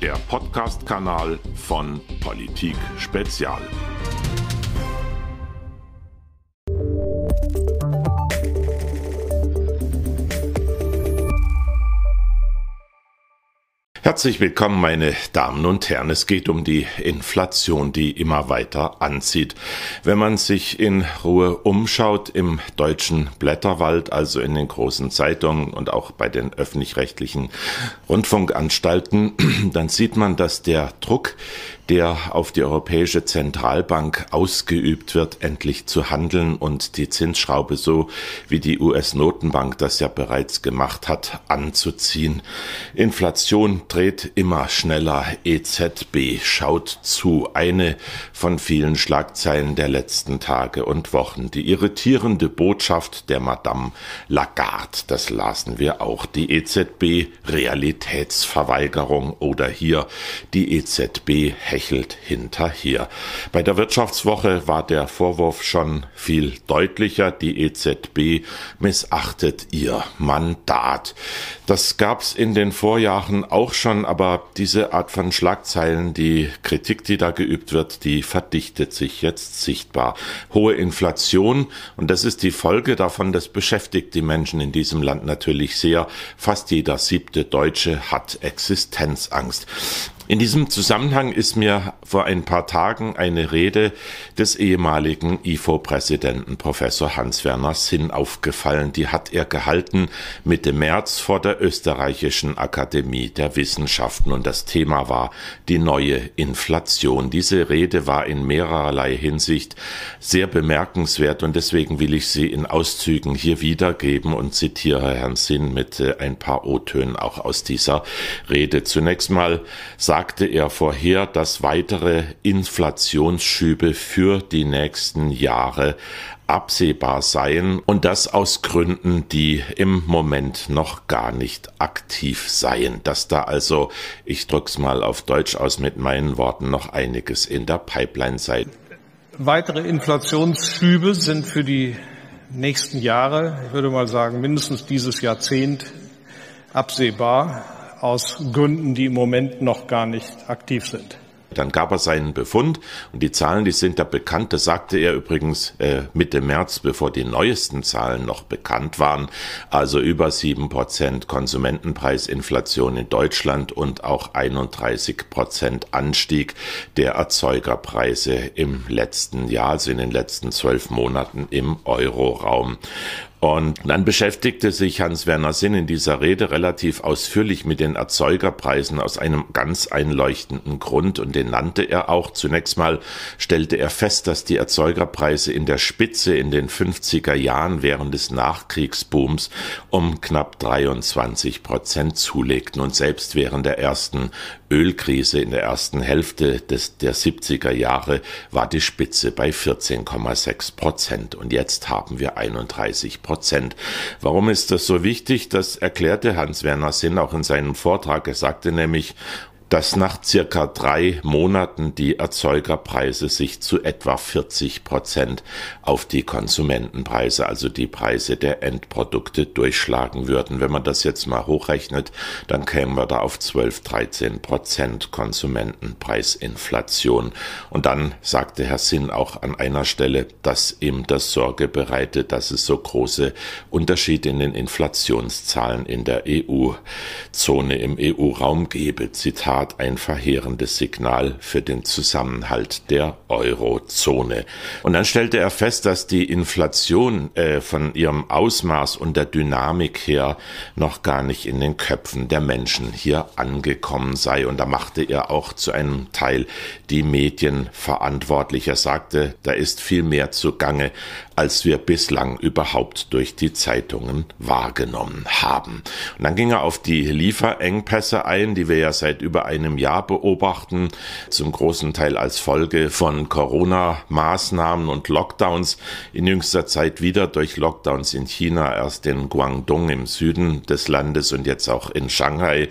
der Podcast-Kanal von Politik Spezial. Herzlich willkommen, meine Damen und Herren. Es geht um die Inflation, die immer weiter anzieht. Wenn man sich in Ruhe umschaut im deutschen Blätterwald, also in den großen Zeitungen und auch bei den öffentlich-rechtlichen Rundfunkanstalten, dann sieht man, dass der Druck, der auf die Europäische Zentralbank ausgeübt wird, endlich zu handeln und die Zinsschraube so wie die US-Notenbank das ja bereits gemacht hat, anzuziehen. Inflation dreht immer schneller. EZB schaut zu. Eine von vielen Schlagzeilen der letzten Tage und Wochen. Die irritierende Botschaft der Madame Lagarde, das lasen wir auch. Die EZB Realitätsverweigerung oder hier die EZB hechelt hinterher. Bei der Wirtschaftswoche war der Vorwurf schon viel deutlicher. Die EZB missachtet ihr Mandat. Das gab's in den Vorjahren auch schon, aber diese Art von Schlagzeilen, die Kritik, die da geübt wird, die verdichtet sich jetzt sichtbar. Hohe Inflation und das ist die Folge davon, das beschäftigt die Menschen in diesem Land natürlich sehr. Fast jeder siebte Deutsche hat Existenzangst. In diesem Zusammenhang ist mir vor ein paar Tagen eine Rede des ehemaligen IFO-Präsidenten Professor Hans-Werner Sinn aufgefallen. Die hat er gehalten Mitte März vor der österreichischen Akademie der Wissenschaften und das Thema war die neue Inflation. Diese Rede war in mehrerlei Hinsicht sehr bemerkenswert und deswegen will ich sie in Auszügen hier wiedergeben und zitiere Herrn Sinn mit ein paar O-Tönen auch aus dieser Rede. Zunächst mal sagen sagte er vorher, dass weitere Inflationsschübe für die nächsten Jahre absehbar seien und das aus Gründen, die im Moment noch gar nicht aktiv seien. Dass da also, ich drück's mal auf Deutsch aus mit meinen Worten, noch einiges in der Pipeline sei. Weitere Inflationsschübe sind für die nächsten Jahre, ich würde mal sagen mindestens dieses Jahrzehnt, absehbar aus Gründen, die im Moment noch gar nicht aktiv sind. Dann gab er seinen Befund und die Zahlen, die sind da bekannt. Das sagte er übrigens äh, Mitte März, bevor die neuesten Zahlen noch bekannt waren. Also über sieben Prozent Konsumentenpreisinflation in Deutschland und auch 31 Prozent Anstieg der Erzeugerpreise im letzten Jahr, also in den letzten zwölf Monaten im Euroraum. Und dann beschäftigte sich Hans-Werner Sinn in dieser Rede relativ ausführlich mit den Erzeugerpreisen aus einem ganz einleuchtenden Grund und den nannte er auch. Zunächst mal stellte er fest, dass die Erzeugerpreise in der Spitze in den 50er Jahren während des Nachkriegsbooms um knapp 23 Prozent zulegten und selbst während der ersten Ölkrise in der ersten Hälfte des, der 70er Jahre war die Spitze bei 14,6 Prozent und jetzt haben wir 31 Prozent. Warum ist das so wichtig? Das erklärte Hans-Werner Sinn auch in seinem Vortrag. Er sagte nämlich, dass nach circa drei Monaten die Erzeugerpreise sich zu etwa 40 Prozent auf die Konsumentenpreise, also die Preise der Endprodukte durchschlagen würden. Wenn man das jetzt mal hochrechnet, dann kämen wir da auf 12, 13 Prozent Konsumentenpreisinflation. Und dann sagte Herr Sinn auch an einer Stelle, dass ihm das Sorge bereitet, dass es so große Unterschiede in den Inflationszahlen in der EU-Zone, im EU-Raum gebe. Zitat Tat ein verheerendes Signal für den Zusammenhalt der Eurozone. Und dann stellte er fest, dass die Inflation äh, von ihrem Ausmaß und der Dynamik her noch gar nicht in den Köpfen der Menschen hier angekommen sei. Und da machte er auch zu einem Teil die Medien verantwortlich. Er sagte, da ist viel mehr zugange, als wir bislang überhaupt durch die Zeitungen wahrgenommen haben. Und dann ging er auf die Lieferengpässe ein, die wir ja seit über einem Jahr beobachten, zum großen Teil als Folge von Corona-Maßnahmen und Lockdowns, in jüngster Zeit wieder durch Lockdowns in China, erst in Guangdong im Süden des Landes und jetzt auch in Shanghai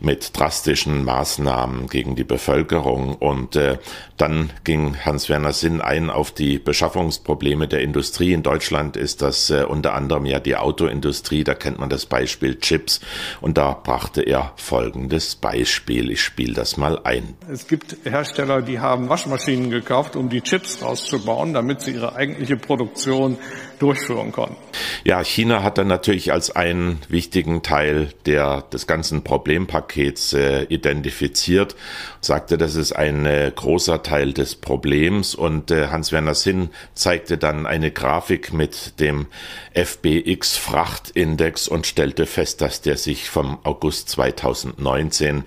mit drastischen Maßnahmen gegen die Bevölkerung. Und äh, dann ging Hans-Werner Sinn ein auf die Beschaffungsprobleme der Industrie Industrie. In Deutschland ist das äh, unter anderem ja die Autoindustrie. Da kennt man das Beispiel Chips. Und da brachte er folgendes Beispiel. Ich spiele das mal ein. Es gibt Hersteller, die haben Waschmaschinen gekauft, um die Chips rauszubauen, damit sie ihre eigentliche Produktion durchführen konnten. Ja, China hat dann natürlich als einen wichtigen Teil der, des ganzen Problempakets äh, identifiziert, sagte, das ist ein äh, großer Teil des Problems und äh, Hans-Werner Sinn zeigte dann eine Grafik mit dem FBX Frachtindex und stellte fest, dass der sich vom August 2019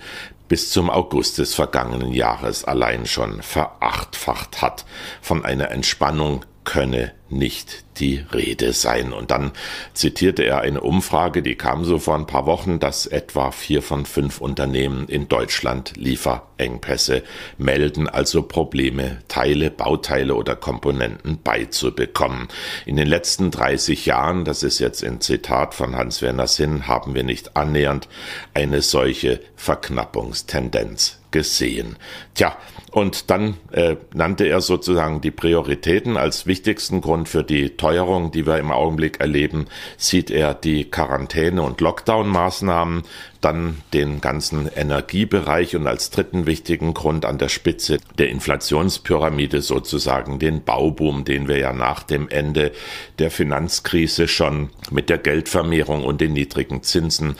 bis zum August des vergangenen Jahres allein schon verachtfacht hat. Von einer Entspannung könne nicht die Rede sein. Und dann zitierte er eine Umfrage, die kam so vor ein paar Wochen, dass etwa vier von fünf Unternehmen in Deutschland Lieferengpässe melden, also Probleme, Teile, Bauteile oder Komponenten beizubekommen. In den letzten 30 Jahren, das ist jetzt ein Zitat von Hans-Werner Sinn, haben wir nicht annähernd eine solche Verknappungstendenz gesehen. Tja, und dann äh, nannte er sozusagen die Prioritäten als wichtigsten Grund für die Teuerung, die wir im Augenblick erleben, sieht er die Quarantäne- und Lockdown-Maßnahmen, dann den ganzen Energiebereich und als dritten wichtigen Grund an der Spitze der Inflationspyramide sozusagen den Bauboom, den wir ja nach dem Ende der Finanzkrise schon mit der Geldvermehrung und den niedrigen Zinsen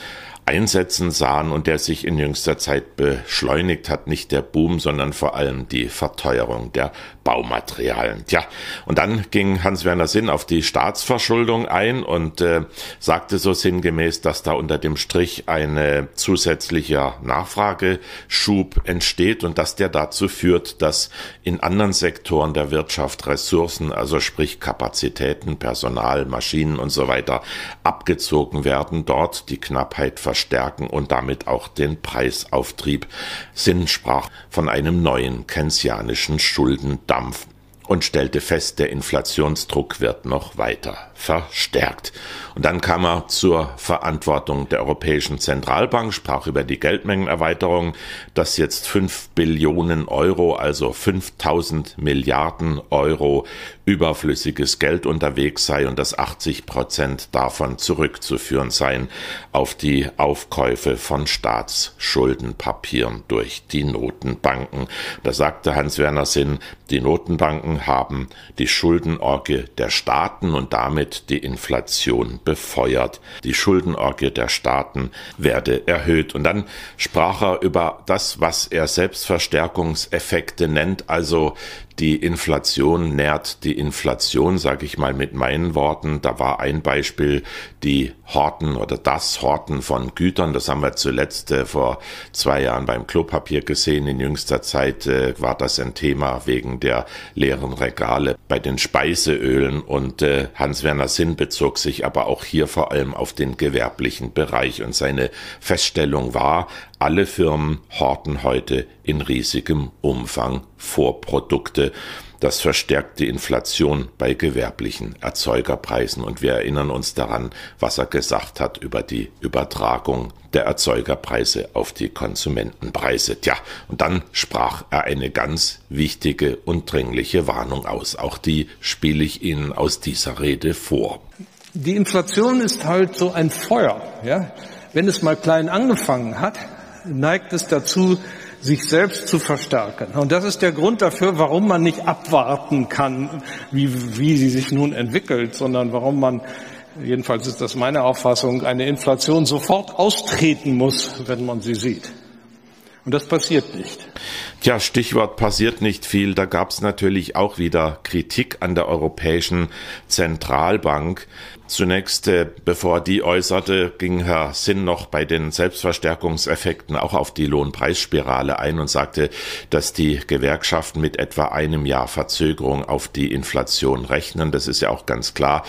einsetzen sahen und der sich in jüngster Zeit beschleunigt hat, nicht der Boom, sondern vor allem die Verteuerung der Baumaterialien. Tja, und dann ging Hans-Werner Sinn auf die Staatsverschuldung ein und äh, sagte so sinngemäß, dass da unter dem Strich ein zusätzlicher Nachfrageschub entsteht und dass der dazu führt, dass in anderen Sektoren der Wirtschaft Ressourcen, also sprich Kapazitäten, Personal, Maschinen und so weiter, abgezogen werden, dort die Knappheit verstärken und damit auch den Preisauftrieb. Sinn sprach von einem neuen keynesianischen Schuldendampf und stellte fest, der Inflationsdruck wird noch weiter verstärkt. Und dann kam er zur Verantwortung der Europäischen Zentralbank, sprach über die Geldmengenerweiterung, dass jetzt fünf Billionen Euro, also 5000 Milliarden Euro überflüssiges Geld unterwegs sei und dass 80 Prozent davon zurückzuführen seien auf die Aufkäufe von Staatsschuldenpapieren durch die Notenbanken. Da sagte Hans-Werner Sinn, die Notenbanken haben die Schuldenorgie der Staaten und damit die Inflation befeuert. Die Schuldenorgie der Staaten werde erhöht. Und dann sprach er über das, was er Selbstverstärkungseffekte nennt, also die Inflation nährt die Inflation, sage ich mal mit meinen Worten. Da war ein Beispiel die Horten oder das Horten von Gütern. Das haben wir zuletzt äh, vor zwei Jahren beim Klopapier gesehen. In jüngster Zeit äh, war das ein Thema wegen der leeren Regale bei den Speiseölen und äh, Hans-Werner Sinn bezog sich aber auch hier vor allem auf den gewerblichen Bereich und seine Feststellung war, alle Firmen horten heute in riesigem Umfang Vorprodukte. Das verstärkt die Inflation bei gewerblichen Erzeugerpreisen. Und wir erinnern uns daran, was er gesagt hat über die Übertragung der Erzeugerpreise auf die Konsumentenpreise. Tja, und dann sprach er eine ganz wichtige und dringliche Warnung aus. Auch die spiele ich Ihnen aus dieser Rede vor. Die Inflation ist halt so ein Feuer, ja. Wenn es mal klein angefangen hat, neigt es dazu, sich selbst zu verstärken. Und das ist der Grund dafür, warum man nicht abwarten kann, wie, wie sie sich nun entwickelt, sondern warum man, jedenfalls ist das meine Auffassung, eine Inflation sofort austreten muss, wenn man sie sieht. Und das passiert nicht. Tja, Stichwort passiert nicht viel. Da gab es natürlich auch wieder Kritik an der Europäischen Zentralbank. Zunächst, äh, bevor die äußerte, ging Herr Sinn noch bei den Selbstverstärkungseffekten auch auf die Lohnpreisspirale ein und sagte, dass die Gewerkschaften mit etwa einem Jahr Verzögerung auf die Inflation rechnen. Das ist ja auch ganz klar.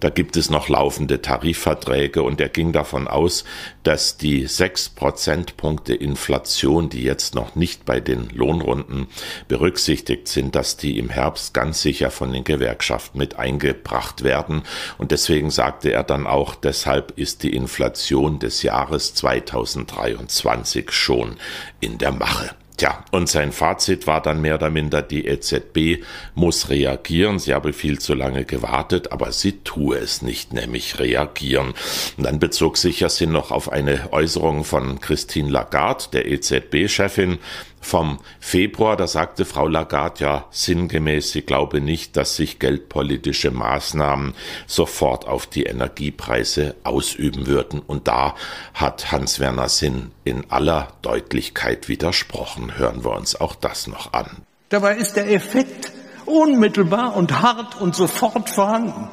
Da gibt es noch laufende Tarifverträge und er ging davon aus, dass die sechs Prozentpunkte Inflation, die jetzt noch nicht bei den Lohnrunden berücksichtigt sind, dass die im Herbst ganz sicher von den Gewerkschaften mit eingebracht werden. Und deswegen sagte er dann auch, deshalb ist die Inflation des Jahres 2023 schon in der Mache. Tja, und sein Fazit war dann mehr oder minder, die EZB muss reagieren. Sie habe viel zu lange gewartet, aber sie tue es nicht, nämlich reagieren. Und dann bezog sich Yassin noch auf eine Äußerung von Christine Lagarde, der EZB-Chefin, vom Februar, da sagte Frau Lagarde ja sinngemäß, sie glaube nicht, dass sich geldpolitische Maßnahmen sofort auf die Energiepreise ausüben würden. Und da hat Hans-Werner Sinn in aller Deutlichkeit widersprochen. Hören wir uns auch das noch an. Dabei ist der Effekt unmittelbar und hart und sofort vorhanden.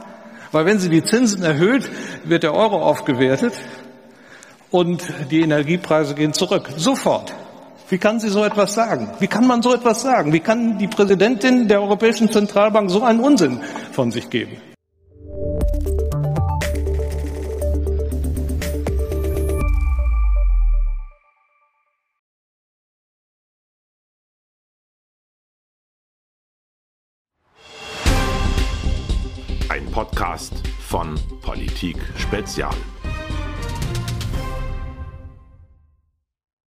Weil wenn Sie die Zinsen erhöht, wird der Euro aufgewertet und die Energiepreise gehen zurück. Sofort. Wie kann sie so etwas sagen? Wie kann man so etwas sagen? Wie kann die Präsidentin der Europäischen Zentralbank so einen Unsinn von sich geben? Ein Podcast von Politik Spezial.